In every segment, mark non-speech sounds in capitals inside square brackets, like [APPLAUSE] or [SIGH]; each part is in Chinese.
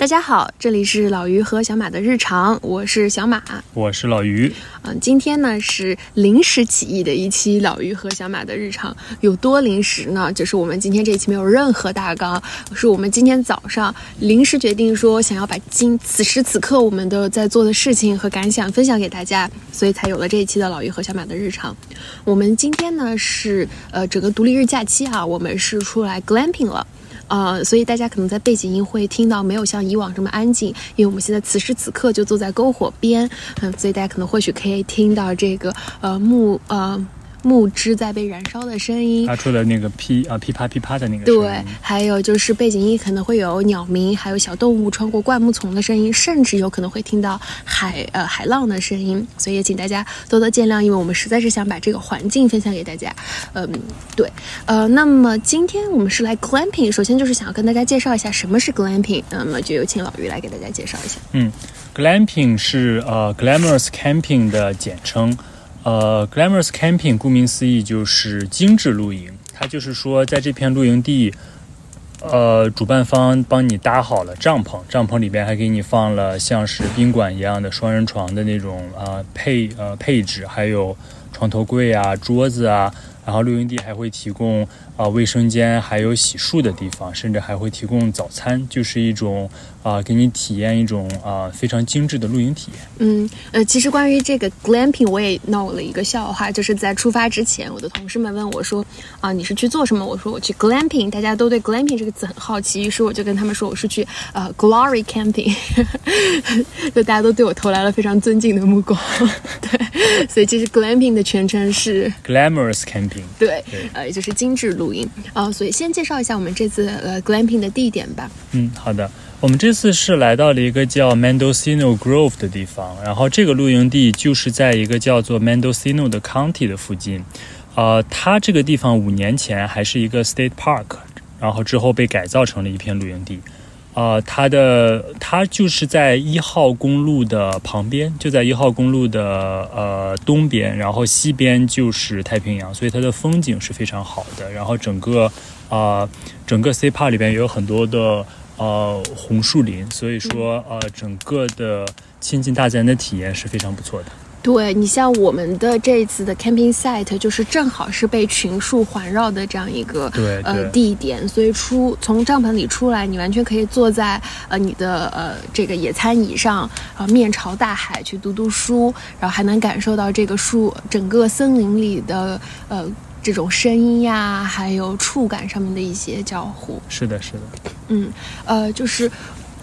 大家好，这里是老于和小马的日常，我是小马，我是老于。嗯，今天呢是临时起意的一期老于和小马的日常，有多临时呢？就是我们今天这一期没有任何大纲，是我们今天早上临时决定说想要把今此时此刻我们的在做的事情和感想分享给大家，所以才有了这一期的老于和小马的日常。我们今天呢是呃整个独立日假期啊，我们是出来 glamping 了。呃，所以大家可能在背景音会听到没有像以往这么安静，因为我们现在此时此刻就坐在篝火边，嗯，所以大家可能或许可以听到这个呃木呃。木枝在被燃烧的声音，发出的那个噼啊噼啪噼啪的那个声音。对，还有就是背景音可能会有鸟鸣，还有小动物穿过灌木丛的声音，甚至有可能会听到海呃海浪的声音。所以也请大家多多见谅，因为我们实在是想把这个环境分享给大家。嗯，对，呃，那么今天我们是来 glamping，首先就是想要跟大家介绍一下什么是 glamping，那么就有请老于来给大家介绍一下。嗯，glamping 是呃 glamorous camping 的简称。呃，glamorous camping，顾名思义就是精致露营。它就是说，在这片露营地，呃，主办方帮你搭好了帐篷，帐篷里边还给你放了像是宾馆一样的双人床的那种啊配呃配置，还有床头柜啊、桌子啊。然后露营地还会提供啊卫生间，还有洗漱的地方，甚至还会提供早餐，就是一种啊给你体验一种啊非常精致的露营体验。嗯呃，其实关于这个 glamping，我也闹了一个笑话，就是在出发之前，我的同事们问我说啊你是去做什么？我说我去 glamping，大家都对 glamping 这个词很好奇，于是我就跟他们说我是去呃 glory camping，[LAUGHS] 就大家都对我投来了非常尊敬的目光。[LAUGHS] 对，所以其实 glamping 的全称是 glamorous camping。对，呃，也就是精致露营啊，所以先介绍一下我们这次呃 glamping 的地点吧。嗯，好的，我们这次是来到了一个叫 Mendocino Grove 的地方，然后这个露营地就是在一个叫做 Mendocino 的 county 的附近。呃，它这个地方五年前还是一个 state park，然后之后被改造成了一片露营地。呃，它的它就是在一号公路的旁边，就在一号公路的呃东边，然后西边就是太平洋，所以它的风景是非常好的。然后整个啊，整个 C Park 里边也有很多的呃红树林，所以说呃整个的亲近大自然的体验是非常不错的。对你像我们的这一次的 camping site，就是正好是被群树环绕的这样一个呃地点，所以出从帐篷里出来，你完全可以坐在呃你的呃这个野餐椅上，然后面朝大海去读读书，然后还能感受到这个树整个森林里的呃这种声音呀，还有触感上面的一些交互。是的，是的。嗯，呃，就是。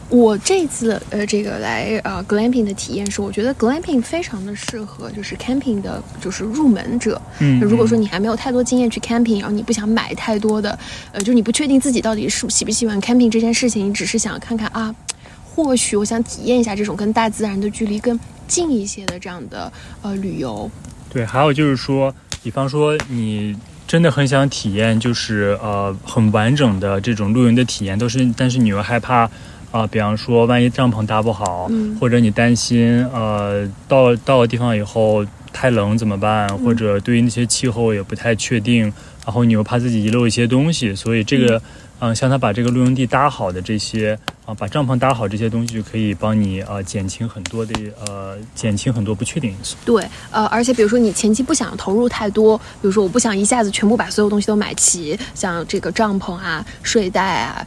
我这次呃，这个来呃 glamping 的体验是，我觉得 glamping 非常的适合就是 camping 的，就是入门者。嗯，如果说你还没有太多经验去 camping，然后你不想买太多的，呃，就是你不确定自己到底是喜不喜欢 camping 这件事情，你只是想看看啊，或许我想体验一下这种跟大自然的距离更近一些的这样的呃旅游。对，还有就是说，比方说你真的很想体验，就是呃很完整的这种露营的体验，都是，但是你又害怕。啊，比方说，万一帐篷搭不好，或者你担心，呃，到到了地方以后太冷怎么办？或者对于那些气候也不太确定，然后你又怕自己遗漏一些东西，所以这个，嗯，像他把这个露营地搭好的这些，啊，把帐篷搭好这些东西，就可以帮你呃减轻很多的呃减轻很多不确定因素。对，呃，而且比如说你前期不想投入太多，比如说我不想一下子全部把所有东西都买齐，像这个帐篷啊、睡袋啊。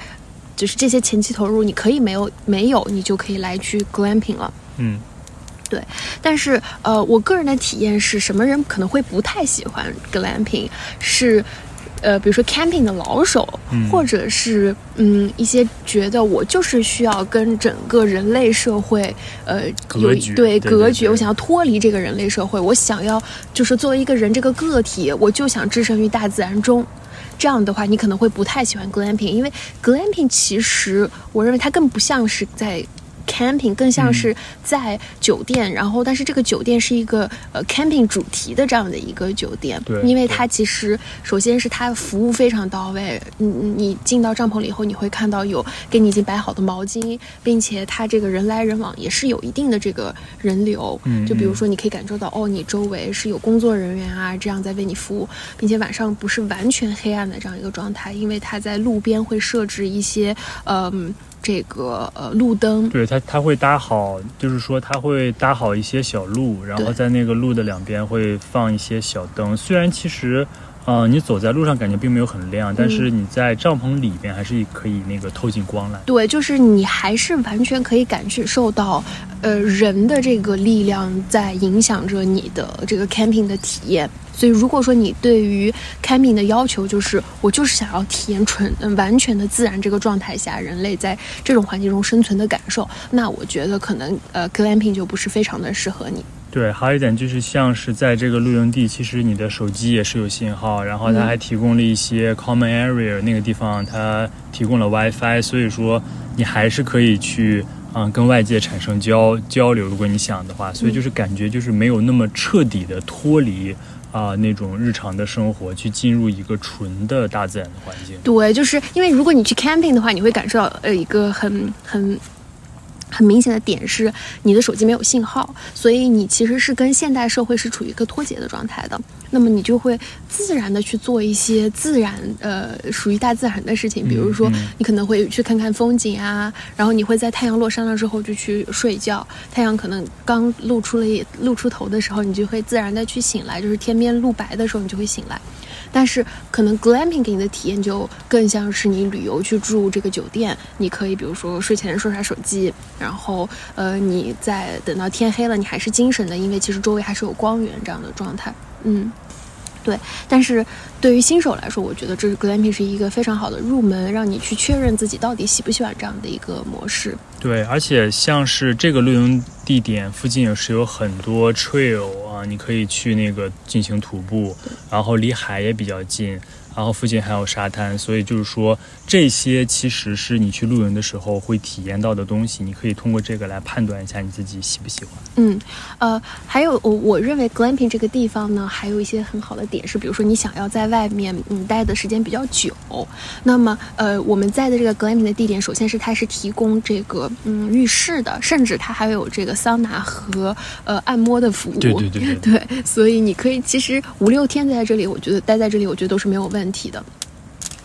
就是这些前期投入，你可以没有没有，你就可以来去 glamping 了。嗯，对。但是呃，我个人的体验是什么人可能会不太喜欢 glamping？是呃，比如说 camping 的老手，或者是嗯一些觉得我就是需要跟整个人类社会呃隔绝，对隔绝，我想要脱离这个人类社会，我想要就是作为一个人这个个体，我就想置身于大自然中。这样的话，你可能会不太喜欢 glamping，因为 glamping 其实我认为它更不像是在。Camping 更像是在酒店，然后但是这个酒店是一个呃 camping 主题的这样的一个酒店，对，因为它其实首先是它服务非常到位，你你进到帐篷里以后，你会看到有给你已经摆好的毛巾，并且它这个人来人往也是有一定的这个人流，嗯，就比如说你可以感受到哦，你周围是有工作人员啊这样在为你服务，并且晚上不是完全黑暗的这样一个状态，因为它在路边会设置一些嗯。这个呃路灯，对它，它会搭好，就是说它会搭好一些小路，然后在那个路的两边会放一些小灯。虽然其实，呃，你走在路上感觉并没有很亮，但是你在帐篷里边还是可以那个透进光来。对，就是你还是完全可以感受到，呃，人的这个力量在影响着你的这个 camping 的体验。所以，如果说你对于 camping 的要求就是我就是想要体验纯、呃完全的自然这个状态下，人类在这种环境中生存的感受，那我觉得可能呃 glamping 就不是非常的适合你。对，还有一点就是，像是在这个露营地，其实你的手机也是有信号，然后它嗯还提供了一些 common area，那个地方它提供了 WiFi，所以说你还是可以去嗯跟外界产生交交流，如果你想的话，所以就是感觉就是没有那么彻底的脱离啊、那种日常的生活，去进入一个纯的大自然的环境。对，就是因为如果你去 camping 的话，你会感受到呃一个很很很明显的点是，你的手机没有信号，所以你其实是跟现代社会是处于一个脱节的状态的。那么你就会自然的去做一些自然呃属于大自然的事情，比如说你可能会去看看风景啊，然后你会在太阳落山了之后就去睡觉，太阳可能刚露出了露出头的时候，你就会自然的去醒来，就是天边露白的时候你就会醒来。但是可能 glamping 给你的体验就更像是你旅游去住这个酒店，你可以比如说睡前刷刷手机，然后呃你在等到天黑了，你还是精神的，因为其实周围还是有光源这样的状态，嗯。对，但是对于新手来说，我觉得这是 glamping 是一个非常好的入门，让你去确认自己到底喜不喜欢这样的一个模式。对，而且像是这个露营地点附近也是有很多 trail 啊，你可以去那个进行徒步，然后离海也比较近，然后附近还有沙滩，所以就是说这些其实是你去露营的时候会体验到的东西，你可以通过这个来判断一下你自己喜不喜欢。嗯，呃，还有我我认为 glamping 这个地方呢，还有一些很好的点是，比如说你想要在外面嗯待的时间比较久，那么呃我们在的这个 glamping 的地点，首先是它是提供这个嗯浴室的，甚至它还有这个桑拿和呃按摩的服务。对对对 [LAUGHS] 对，所以你可以其实五六天在这里，我觉得待在这里，我觉得都是没有问题的。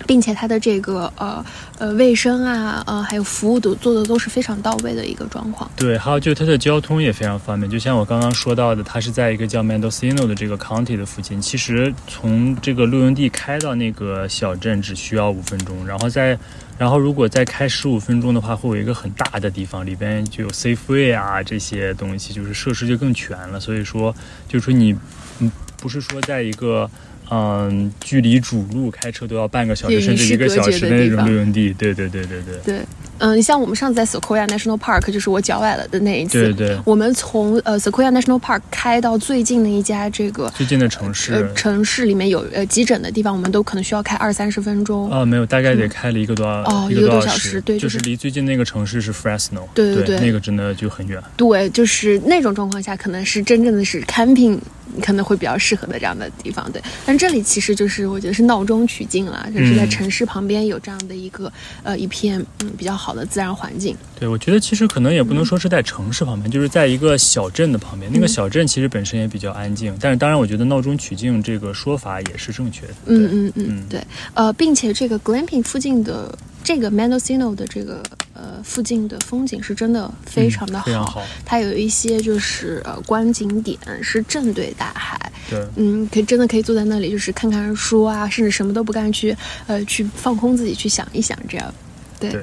并且它的这个呃呃卫生啊呃还有服务都做的都是非常到位的一个状况。对，还有就是它的交通也非常方便，就像我刚刚说到的，它是在一个叫 Mendocino 的这个 county 的附近。其实从这个露营地开到那个小镇只需要五分钟，然后在，然后如果再开十五分钟的话，会有一个很大的地方，里边就有 Safeway 啊这些东西，就是设施就更全了。所以说，就是说你，嗯，不是说在一个。嗯，距离主路开车都要半个小时，与甚至一个小时的地那种方。露营地，对对对对对，对，嗯，像我们上次在 Sequoia National Park，就是我脚崴了的那一次，对对。我们从呃 Sequoia National Park 开到最近的一家这个最近的城市，呃城市里面有呃急诊的地方，我们都可能需要开二三十分钟。啊，没有，大概得开了一个多、哦一个多小时。对就就是是离最近那个城市是 Fresno，对对对那个真的就很远。对，就是那种状况下，可能是真正的是 camping 可能会比较适合的这样的地方。对，但这里其实就是我觉得是闹中取静了，就是在嗯城市旁边有这样的一个呃一片嗯比较好的自然环境。对，我觉得其实可能也不能说是在城市旁边，就是在一个小镇的旁边。那个嗯小镇其实本身也比较安静，但是当然，我觉得闹中取静这个说法也是正确的。嗯嗯嗯嗯，对，呃，并且这个 glamping 附近的这个 Mendocino 的这个呃附近的风景是真的非常的嗯非常好。它有一些就是呃观景点是正对大海，对，嗯，可以真的可以坐在那里，就是看看书啊，甚至什么都不干去呃去放空自己，去想一想，这样，对，对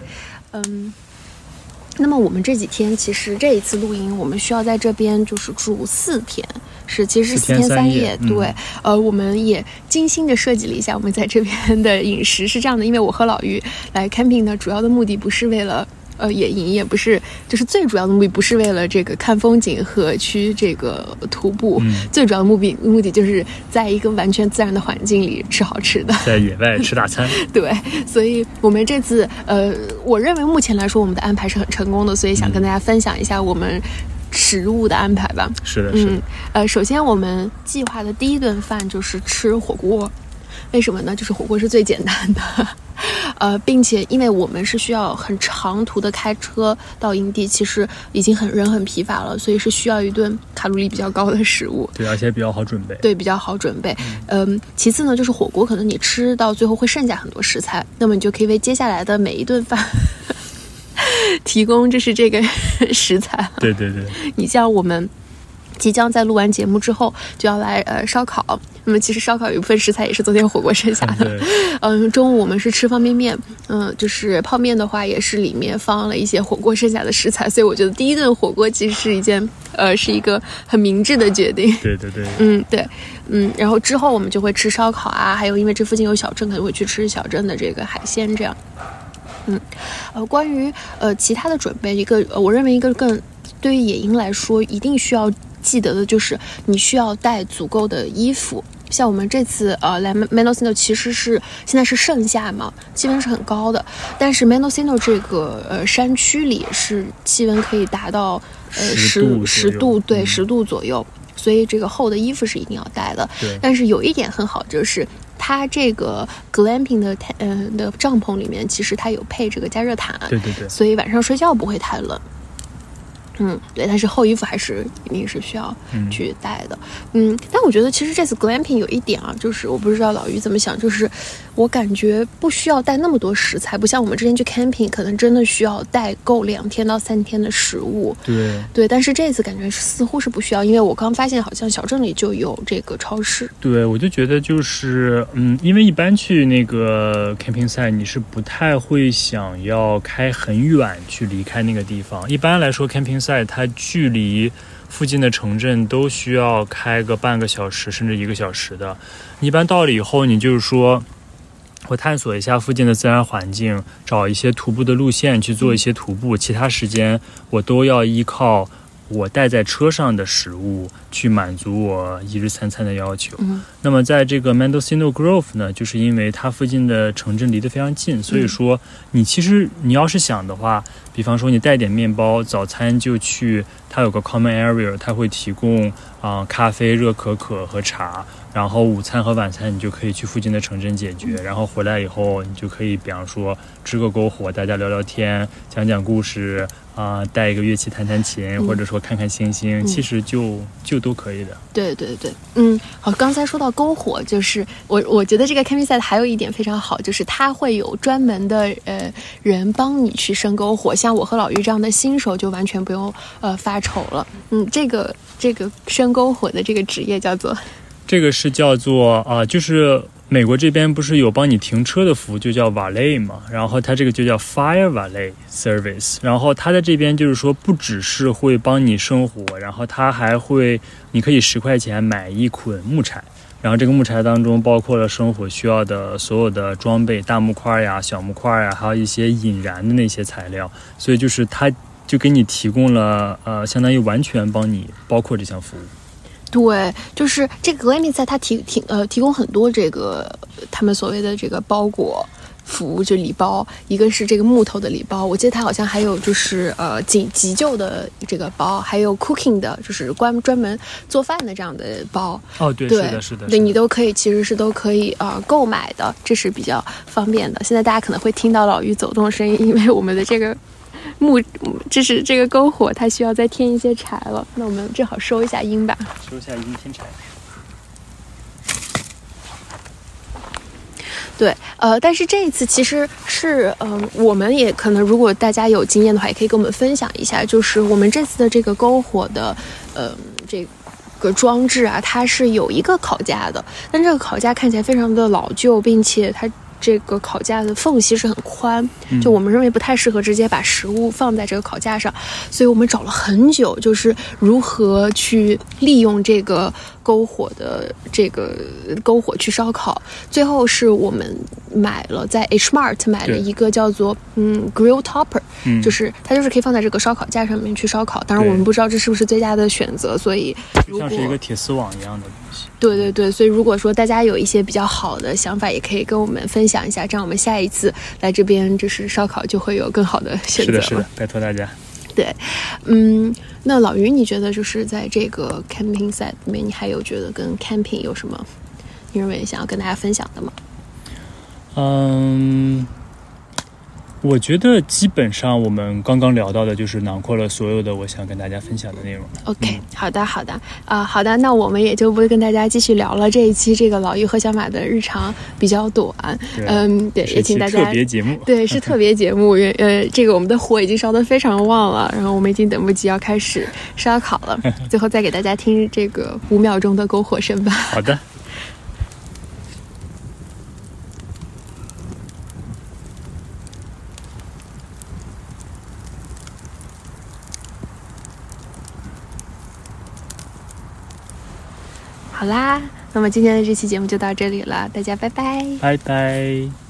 嗯。那么我们这几天其实这一次露营，我们需要在这边就是住四天，是其实是四天三三夜嗯对，呃，我们也精心的设计了一下我们在这边的饮食是这样的，因为我和老于来 camping 的主要的目的不是为了。呃，野营也不是，就是最主要的目的不是为了这个看风景和去这个徒步，嗯最主要的目的目的就是在一个完全自然的环境里吃好吃的。在野外吃大餐。[LAUGHS] 对，所以我们这次呃，我认为目前来说我们的安排是很成功的，所以想跟大家分享一下我们食物的安排吧。是的，是的嗯，，呃，首先我们计划的第一顿饭就是吃火锅，为什么呢？就是火锅是最简单的，[LAUGHS] 呃，并且因为我们是需要很长途的开车到营地，其实已经很人很疲乏了，所以是需要一顿卡路里比较高的食物。对，而且比较好准备。对，比较好准备。嗯，其次呢，就是火锅，可能你吃到最后会剩下很多食材，那么你就可以为接下来的每一顿饭 [LAUGHS] 提供就是这个食材。对对对，你像我们。即将在录完节目之后就要来呃烧烤，那么其实烧烤有一部分食材也是昨天火锅剩下的。[LAUGHS] 嗯，中午我们是吃方便面，嗯，就是泡面的话也是里面放了一些火锅剩下的食材，所以我觉得第一顿火锅其实是一件呃是一个很明智的决定。对对对，[LAUGHS] 嗯对，嗯，然后之后我们就会吃烧烤啊，还有因为这附近有小镇，可能会去吃小镇的这个海鲜这样。嗯，呃，关于呃其他的准备，一个我认为一个更对于野营来说一定需要。记得的就是你需要带足够的衣服，像我们这次呃来 Mendocino 其实是现在是盛夏嘛，气温是很高的，但是 Mendocino 这个呃山区里是气温可以达到呃十十度对十度左右，所以这个厚的衣服是一定要带的。但是有一点很好，就是它这个 glamping 的嗯的帐篷里面其实它有配这个加热毯，对对对，所以晚上睡觉不会太冷。嗯，对，但是厚衣服还是一定是需要去带的。嗯，但我觉得其实这次 glamping 有一点啊，就是我不知道老于怎么想，就是我感觉不需要带那么多食材，不像我们之前去 camping 可能真的需要带够两天到三天的食物。对对，但是这次感觉似乎是不需要，因为我刚发现好像小镇里就有这个超市。对，我就觉得就是嗯，因为一般去那个 camping site 你是不太会想要开很远去离开那个地方，一般来说 camping。在它距离附近的城镇都需要开个半个小时甚至一个小时的。一般到了以后，你就是说，我探索一下附近的自然环境，找一些徒步的路线去做一些徒步。其他时间我都要依靠我带在车上的食物去满足我一日三餐的要求。那么在这个 Mendocino Grove 呢，就是因为它附近的城镇离得非常近，所以说你其实你要是想的话。比方说，你带点面包，早餐就去，它有个 common area，它会提供啊咖啡、热可可和茶。然后午餐和晚餐你就可以去附近的城镇解决。然后回来以后，你就可以，比方说支个篝火，大家聊聊天，讲讲故事啊，带一个乐器弹弹琴，或者说看看星星，其实就就都可以的。对对对，嗯，好，刚才说到篝火，就是我我觉得这个 campsite 还有一点非常好，就是它会有专门的呃人帮你去生篝火。像我和老于这样的新手就完全不用呃发丑了。嗯，这个这个生篝火的这个职业叫做，这个是叫做啊，就是美国这边不是有帮你停车的服务，就叫 valet 嘛。然后它这个就叫 fire valet service。然后它在这边就是说不只是会帮你生火，然后它还会你可以十块钱买一捆木柴。然后这个木柴当中包括了生火需要的所有的装备，大木块呀、小木块呀，还有一些引燃的那些材料。所以就是它就给你提供了呃，相当于完全帮你包括这项服务。对，就是这个 Glamping 在它提提呃提供很多这个他们所谓的这个包裹。服务就礼包，一个是这个木头的礼包，我记得它好像还有就是呃紧急救的这个包，还有 cooking 的，就是关专门做饭的这样的包。哦，对，是的，是的，对你都可以，其实是都可以啊购买的，这是比较方便的。现在大家可能会听到老于走动的声音，因为我们的这个木，这是这个篝火，它需要再添一些柴了。那我们正好收一下音吧，收一下音，添柴。对，呃，但是这一次其实是，嗯，我们也可能，如果大家有经验的话，也可以跟我们分享一下，就是我们这次的这个篝火的，呃，这个装置啊，它是有一个烤架的，但这个烤架看起来非常的老旧，并且它。这个烤架的缝隙是很宽，就我们认为不太适合直接把食物放在这个烤架上，所以我们找了很久，就是如何去利用这个篝火的这个篝火去烧烤。最后是我们买了在 H Mart 买了一个叫做嗯 Grill Topper，就是它就是可以放在这个烧烤架上面去烧烤。当然我们不知道这是不是最佳的选择，所以像是一个铁丝网一样的。对对对，所以如果说大家有一些比较好的想法，也可以跟我们分享一下，这样我们下一次来这边就是烧烤就会有更好的选择是的，是的，拜托大家。对，嗯，那老于，你觉得就是在这个 camping site 里面，你还有觉得跟 camping 有什么你认为想要跟大家分享的吗？嗯，我觉得基本上我们刚刚聊到的，就是囊括了所有的我想跟大家分享的内容。OK，、好的，好的，啊、好的，那我们也就不跟大家继续聊了。这一期这个老于和小马的日常比较短，嗯，对，也请大家特别节目。对，是特别节目，[LAUGHS] 呃，这个我们的火已经烧得非常旺了，然后我们已经等不及要开始烧烤了。[LAUGHS] 最后再给大家听这个五秒钟的篝火声吧。好的。好啦，那么今天的这期节目就到这里了，大家拜拜。拜拜。